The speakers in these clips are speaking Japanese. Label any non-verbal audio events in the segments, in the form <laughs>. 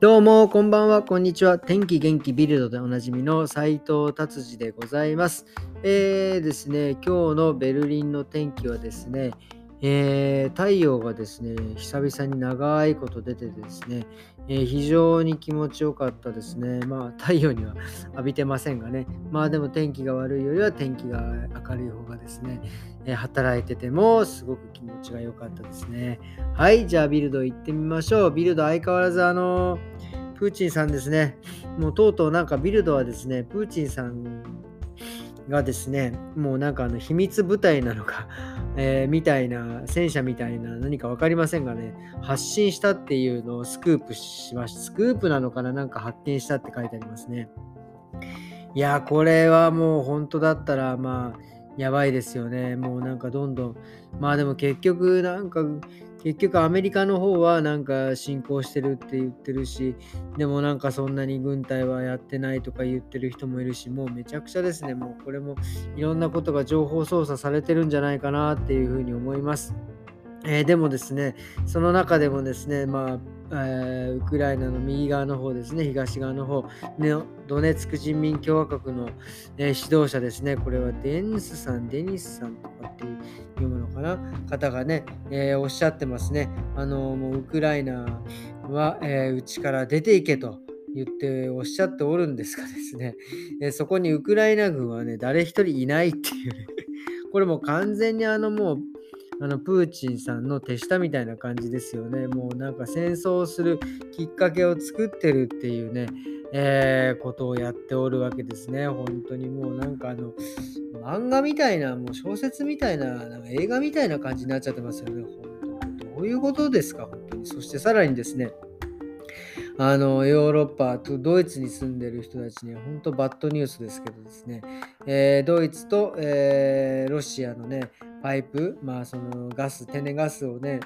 どうも、こんばんは、こんにちは。天気元気ビルドでおなじみの斎藤達治でございます。えーですね、今日のベルリンの天気はですね、えー太陽がですね、久々に長いこと出てですね、えー非常に気持ちよかったですね。まあ、太陽には浴びてませんがね、まあでも天気が悪いよりは天気が明るい方がですね、えー働いててもすごく気持ちが良かったですね。はい、じゃあビルド行ってみましょう。ビルド相変わらずあのプーチンさんですね。もうとうとうなんかビルドはですね、プーチンさんがですね、もうなんかあの秘密部隊なのか、えーみたいな、戦車みたいな何か分かりませんがね、発信したっていうのをスクープしました。スクープなのかななんか発見したって書いてありますね。いや、これはもう本当だったら、まあ、やばいですよね。もうなんかどんどん、まあでも結局なんか、結局アメリカの方はなんか侵攻してるって言ってるし、でもなんかそんなに軍隊はやってないとか言ってる人もいるし、もうめちゃくちゃですね。もうこれもいろんなことが情報操作されてるんじゃないかなっていうふうに思います。えーでもですね、その中でもですね、まあ、えーウクライナの右側の方ですね、東側の方、ね、ドネツク人民共和国の、え指導者ですね、これはデンスさん、デニスさんとかっていう読むのかな、方がね、えーおっしゃってますね。あのもうウクライナは、えーうちから出ていけと。言っておっしゃっておるんですがですね、えそこにウクライナ軍はね、誰一人いないっていうね、これも完全にあのもうあのプーチンさんの手下みたいな感じですよね。もうなんか戦争するきっかけを作ってるっていうね、えーことをやっておるわけですね。本当にもうなんかあの漫画みたいな、もう小説みたいな、なんか映画みたいな感じになっちゃってますよね。本当にどういうことですか、本当に。そしてさらにですね、あのヨーロッパとドイツに住んでる人たちには本当バッドニュースですけどですね、えードイツと、えーロシアのね、パイプ、まあそのガス、天然ガスをね、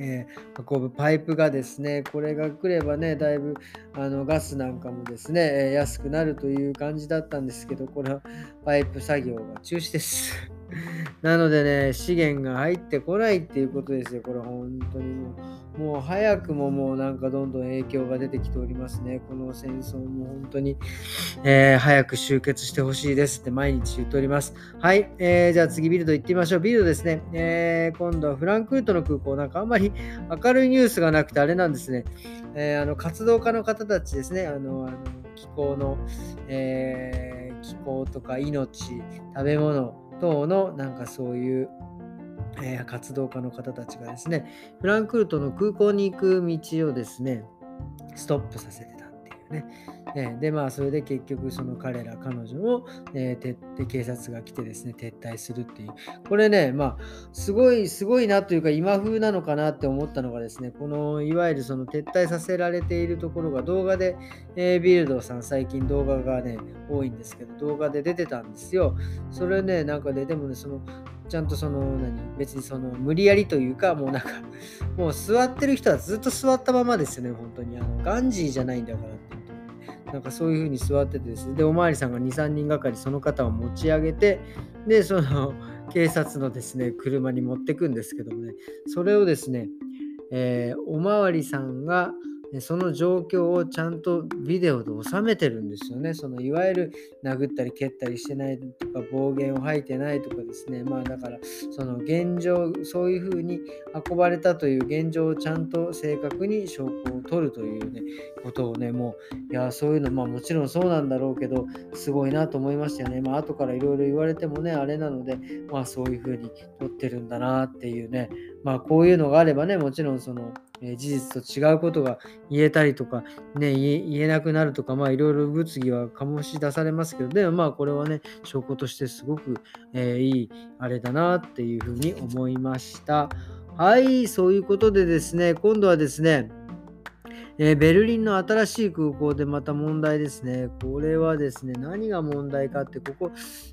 えー運ぶパイプがですね、これが来ればね、だいぶあのガスなんかもですね、えー安くなるという感じだったんですけど、これはパイプ作業が中止です。<laughs> なのでね、資源が入ってこないっていうことですよ。これ本当にもう、もう早くももうなんかどんどん影響が出てきておりますね。この戦争も本当に、えー早く終結してほしいですって毎日言っております。はい、えーじゃあ次ビルド行ってみましょう。ビルドですね、えー今度はフランクフルトの空港、なんかあんまり明るいニュースがなくてあれなんですね。えーあの活動家の方たちですね、あのあの気候の、えー気候とか命、食べ物等のなんかそういう、え活動家の方たちがですね、フランクフルトの空港に行く道をですね、ストップさせてね。ねで、まあ、それで結局、その彼ら、彼女を、えー撤で警察が来てですね、撤退するっていう。これね、まあ、すごい、すごいなというか、今風なのかなって思ったのがですね、この、いわゆるその撤退させられているところが動画で、えービルドさん、最近動画がね、多いんですけど、動画で出てたんですよ。それね、なんかね、でもね、その、ちゃんとその、何、別にその、無理やりというか、もうなんか、もう座ってる人はずっと座ったままですよね、本当に。あのガンジーじゃないんだからって。なんかそういう風に座っててですね。で、おまわりさんが2、3人がかりその方を持ち上げて、で、その <laughs> 警察のですね、車に持ってくんですけどもね、それをですね、えーおまわりさんが、ねその状況をちゃんとビデオで収めてるんですよね。そのいわゆる殴ったり蹴ったりしてないとか暴言を吐いてないとかですね。まあだからその現状、そういうふうに運ばれたという現状をちゃんと正確に証拠を取るというね、ことをね、もう、いや、そういうの、まあもちろんそうなんだろうけど、すごいなと思いましたよね。まあ後からいろいろ言われてもね、あれなので、まあそういうふうに取ってるんだなっていうね、まあこういうのがあればね、もちろんその、え事実と違うことが言えたりとか、ね、言え言えなくなるとか、まあいろいろ物議は醸し出されますけど、でもまあこれはね、証拠としてすごく、えーいいあれだなっていうふうに思いました。はい、そういうことでですね、今度はですね、えーベルリンの新しい空港でまた問題ですね。これはですね、何が問題かって、ここ、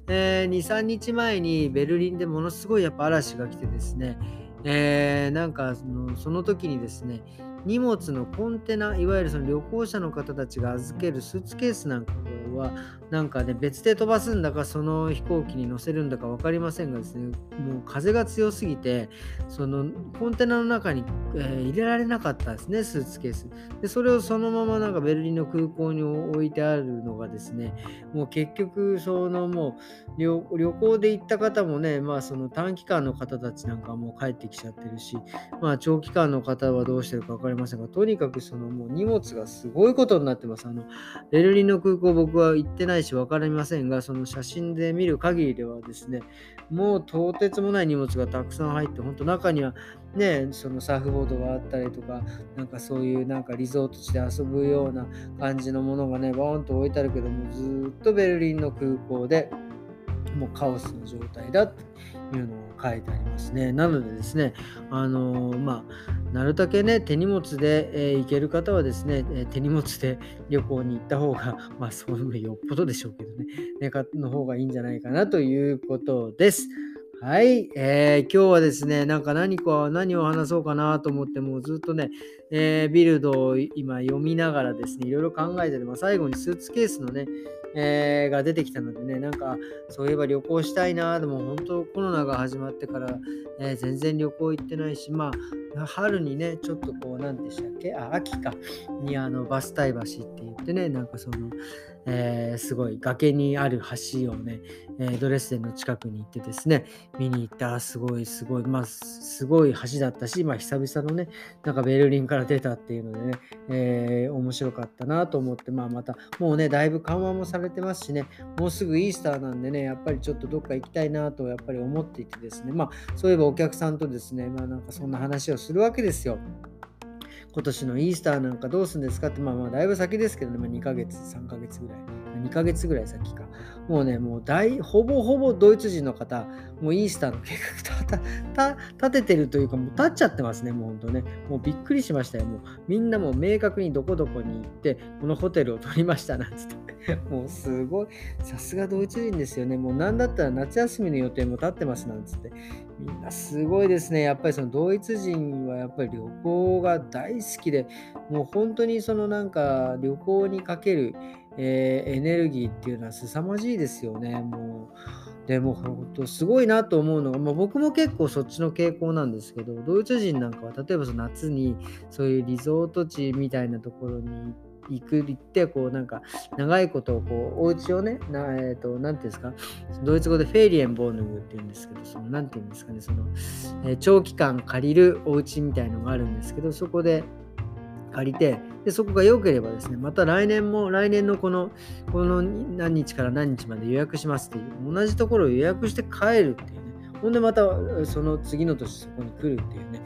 えー2、3日前にベルリンでものすごいやっぱ嵐が来てですね、えーなんかそのその時にですね、荷物のコンテナいわゆるその旅行者の方たちが預けるスーツケースなんかはなんかね別で飛ばすんだかその飛行機に乗せるんだか分かりませんがですねもう風が強すぎてそのコンテナの中に、えー、入れられなかったですねスーツケース。でそれをそのままなんかベルリンの空港に置いてあるのがですねもう結局そのもう旅行で行った方もねまあその短期間の方たちなんかもう帰ってきちゃってるしまあ長期間の方はどうしてるか分かりませんがとにかくそのもう荷物がすごいことになってます。あのベルリンの空港僕は行ってないし分かりませんがその写真で見る限りではですねもうとてつもない荷物がたくさん入って本当中にはね、そのサーフボードがあったりとか、なんかそういうなんかリゾート地で遊ぶような感じのものがね、バーンと置いてあるけども、ずっとベルリンの空港でもうカオスの状態だというのを書いてありますね。なのでですね、あのー、まあ、なるだけね、手荷物で、えー、行ける方はですね、えー、手荷物で旅行に行った方が、<laughs> まあ、そういうのよっぽどでしょうけどね、ねの方がいいんじゃないかなということです。はい、えー、今日はですね、なんか何か、何を話そうかなと思って、もうずっとね、えー、ビルドを今読みながらですね、いろいろ考えてて、まあ、最後にスーツケースのね、えー、が出てきたのでね、なんか、そういえば旅行したいな、でも本当コロナが始まってから、えー、全然旅行行ってないし、まあ、春にね、ちょっとこう、何でしたっけ？あ、秋か、にあの、バスタイ橋って言ってね、なんかその、えー、すごい崖にある橋をね、え、ドレスデンの近くに行ってですね、見に行った。ら、すごいすごい、まあ、すごい橋だったし、まあ、久々のね、なんかベルリンから出たっていうのでね、えー、面白かったなと思って、まあ、また、もうね、だいぶ緩和もされてますしね、もうすぐイースターなんでね、やっぱりちょっとどっか行きたいなと、やっぱり思っていてですね、まあ、そういえばお客さんとですね、まあ、なんかそんな話をするわけですよ。今年のイースターなんかどうするんですかって、まあまあだいぶ先ですけどね、まあ、2ヶ月、3ヶ月ぐらい。2ヶ月ぐらい先か。もうね、もう大、ほぼほぼドイツ人の方、もうイースターの計画立ててるというか、もう立っちゃってますね、もうほんとね。もうびっくりしましたよ。もうみんなもう明確にどこどこに行って、このホテルを取りましたなんつって。もうすごい、さすがドイツ人ですよね。もうなんだったら夏休みの予定も立ってますなんつって。みんなすごいですね。やっぱりそのドイツ人はやっぱり旅行が大好きで、もう本当にそのなんか旅行にかける、えー、エネルギーっていうのは凄まじいですよね。もうでも本当すごいなと思うのが、まあ、僕も結構そっちの傾向なんですけどドイツ人なんかは例えばその夏にそういうリゾート地みたいなところに行って、行くってこうなんか長いことをこうお家をねなえっ、ー、と何ていうんですかドイツ語でフェイリエンボーヌグっていうんですけどその何ていうんですかねその、えー、長期間借りるお家みたいのがあるんですけどそこで借りてでそこが良ければですねまた来年も来年のこのこの何日から何日まで予約しますっていう同じところを予約して帰るっていうねほんでまたその次の年そこに来るっていうね、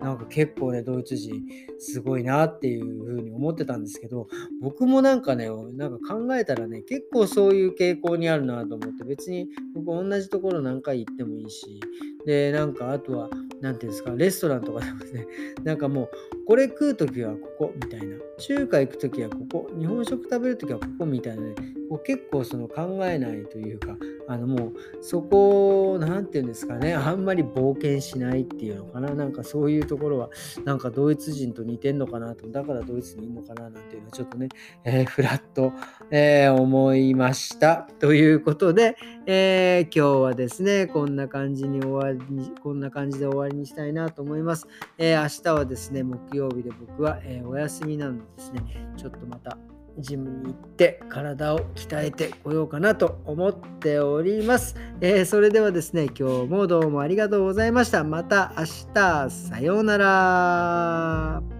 なんか結構ね、ドイツ人すごいなっていうふうに思ってたんですけど、僕もなんかね、なんか考えたらね、結構そういう傾向にあるなと思って、別に僕同じところ何回行ってもいいし、で、なんかあとは、何ていうんですか、レストランとかでもね、<laughs> なんかもう、これ食うときはここみたいな、中華行くときはここ、日本食食べるときはここみたいなね、結構その考えないというか、あのもうそこを、何て言うんですかね、あんまり冒険しないっていうのかな、なんかそういうところは、なんかドイツ人と似てんのかなと、だからドイツにいるのかななんていうのはちょっとね、えー、ふらっと、えー、思いました。ということで、えー、今日はですね、こんな感じに終わりに、こんな感じで終わりにしたいなと思います。え明日はですね、木曜日で僕は、えお休みなのでですね、ちょっとまたジムに行って体を鍛えてこようかなと思っております。えー、それではですね、今日もどうもありがとうございました。また明日、さようなら。